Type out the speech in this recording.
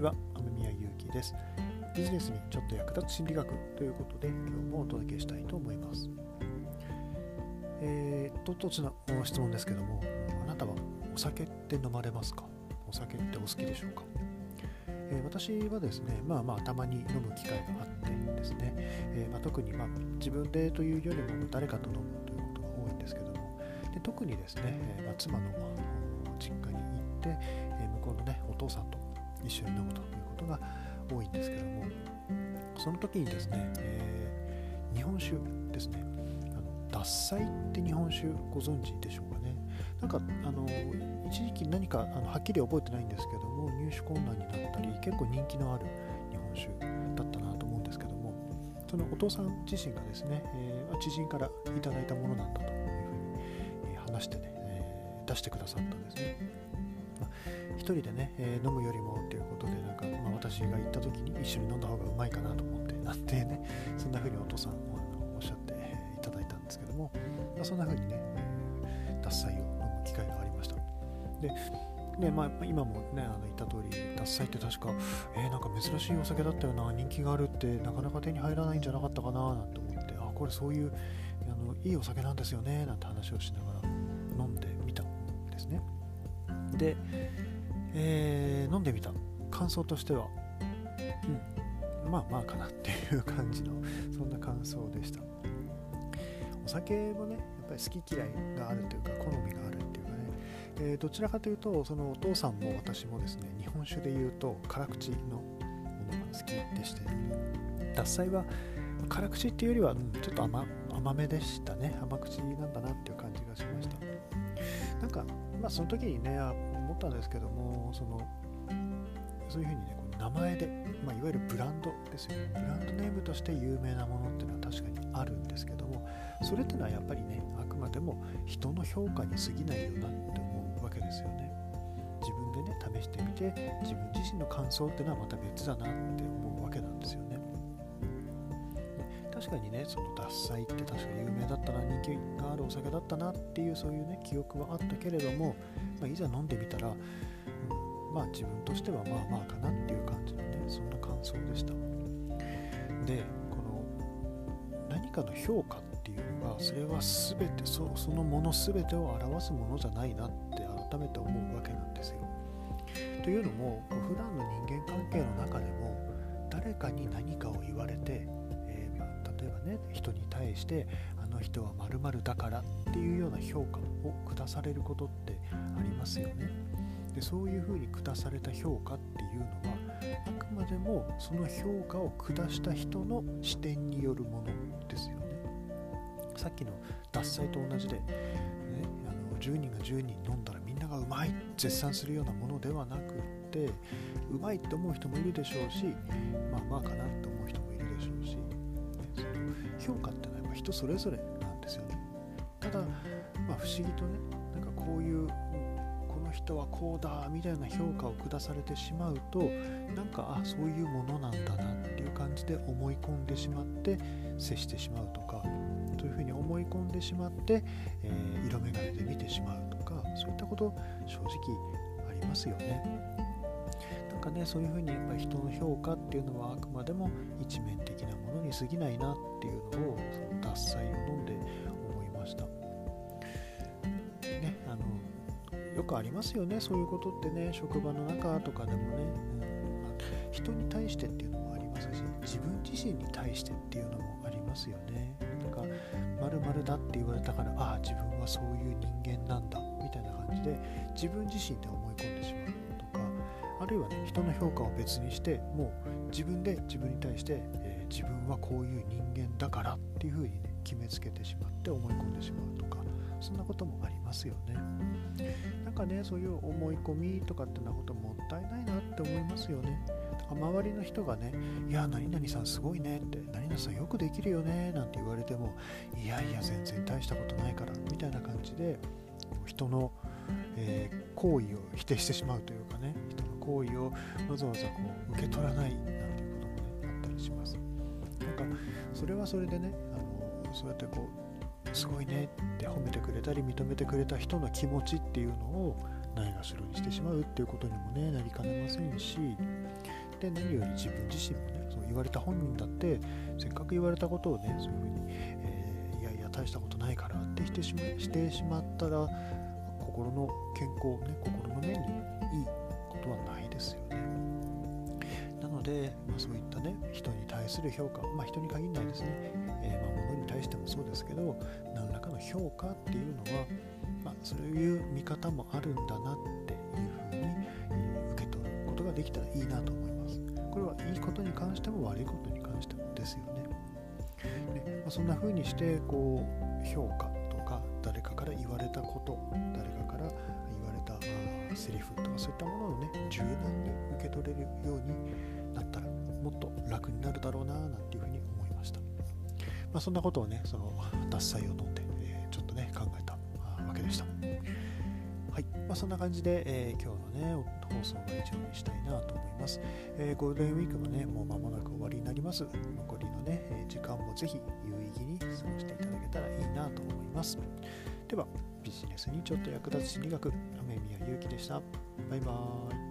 ちは、雨宮ゆうきです。ビジネスにちょっと役立つ心理学ということで、今日もお届けしたいと思います。えー、唐突な質問ですけども、あなたはお酒って飲まれますか？お酒ってお好きでしょうか、えー、私はですね、まあまあたまに飲む機会があってですね、えー、まあ、特にまあ自分でというよりも誰かと飲むということが多いんですけども、で特にですね、えまあ、妻の実家に行って、え向こうのね、お父さんと一緒に飲むということが多いんですけどもその時にですね、えー、日本酒ですね。あの獺祭って日本酒ご存知でしょうかね。なんかあの一時期何かあのはっきり覚えてないんですけども入手困難になったり結構人気のある日本酒だったなと思うんですけどもそのお父さん自身がですね、えー、知人からいただいたものなんだというふうに、えー、話してね、えー、出してくださったんですね。一人でね、えー、飲むよりもっていうことでなんか、まあ、私が行った時に一緒に飲んだ方がうまいかなと思ってなってねそんな風にお父さんおっしゃっていただいたんですけども、まあ、そんな風にね、えー、獺祭を飲む機会がありましたでねまあ、今もね、あの言った通り、獺祭って確か、えー、なんか珍しいお酒だったよな、人気があるってなかなか手に入らないんじゃなかったかななんて思って、あ、これそういうあのいいお酒なんですよね、なんて話をしながら飲んで。で、えー、飲んでみた。感想としては、うん、まあまあかなっていう感じの そんな感想でした。お酒もねやっぱり好き嫌いがあるというか好みがあるっていうかね、えー、どちらかというとそのお父さんも私もですね日本酒で言うと辛口のものが好きでして。獺祭は辛口っていうよりは、うん、ちょっと甘めでしたね。甘口なんだなっていう感じがしました。なんかまあその時にね思ったんですけどもそのそういうふうにねこの名前で、まあ、いわゆるブランドですよね。ブランドネームとして有名なものっていうのは確かにあるんですけどもそれってのはやっぱりねあくまでも人の評価に過ぎないよなって思うわけですよね。自分でね試してみて自分自身の感想っていうのはまた別だなって思うわけなんですよね。確かにねその獺祭って確かに有名だったな人気があるお酒だったなっていうそういうね記憶はあったけれどもまあ、いざ飲んでみたら、うん、まあ自分としてはまあまあかなっていう感じのね。そんな感想でした。でこの何かの評価っていうのがそれは全てそそのもの全てを表すものじゃないなって改めて思うわけなんですよ。というのも普段の人間関係の中でも誰かに何かを言われて、例えばね人に対してあの人は〇〇だからっていうような評価を下されることってありますよね。でそういうふうに下された評価っていうのはあくまでもその評価を下した人の視点によるものですよね。さっきの獺祭と同じで、ね、あの10人が10人飲んだらみんながうまい絶賛するようなものではなくってうまいって思う人もいるでしょうしまあまあかなって思う。評価っていうのはやっぱ人それぞれなんですよねただ、まあ、不思議とねなんかこういうこの人はこうだみたいな評価を下されてしまうとなんかあそういうものなんだなっていう感じで思い込んでしまって接してしまうとかというふうに思い込んでしまって、えー、色眼鏡で見てしまうとかそういったこと正直ありますよね。なんかねそういうふうにやっぱり人の評価っていうのはあくまでも一面的なものに過ぎないなっていうのをその獺祭を飲んで思いました。ねあのよくありますよねそういうことってね職場の中とかでもね、うんまあ、人に対してっていうのもありますし自分自身に対してっていうのもありますよねなんか〇〇だって言われたからああ自分はそういう人間なんだみたいな感じで自分自身で思い込んでしまうあるいはね人の評価を別にしてもう自分で自分に対して、えー、自分はこういう人間だからっていうふうにね決めつけてしまって思い込んでしまうとかそんなこともありますよね。なんかねそういう思い込みとかってなこともったいないなって思いますよね。周りの人がね「いや何々さんすごいね」って「何々さんよくできるよね」なんて言われても「いやいや全然大したことないから」みたいな感じで人の、えー、行為を否定してしまうというかね。行為をわざわざこう受け取らないなんていうこともねあったりします。なんかそれはそれでねあのそうやってこうすごいねって褒めてくれたり認めてくれた人の気持ちっていうのをないがしろにしてしまうっていうことにもねなりかねませんしして何より自分自身もねそう言われた本人だってせっかく言われたことをねそういうふうに、えー、いやいや大したことないからってしてしましてしまったら心の健康ね心の面にいいことはないですよね。なので、まあ、そういったね人に対する評価まあ人に限らないですね、えー、まあ、物に対してもそうですけど何らかの評価っていうのは、まあ、そういう見方もあるんだなっていうふうに受け取ることができたらいいなと思います。これはいいことに関しても悪いことに関してもですよね。で、まあ、そんな風にしてこう評価とか誰かから言われたこと誰かから言われたセリフとかそういったものを柔軟に受け取れるようになったらもっと楽になるだろうななんていうふうに思いました、まあ、そんなことをねその獺祭を飲んで、えー、ちょっとね考えたわけでした。はい、まあ、そんな感じで、えー、今日のね放送は以上にしたいなと思います、えー、ゴールデンウィークもねもう間もなく終わりになります。残りのね、時間もぜひ有意義に過ごしていただけたらいいなと思います。ではビジネスにちょっと役立つ心理学雨宮ゆうきでした。バイバーイ。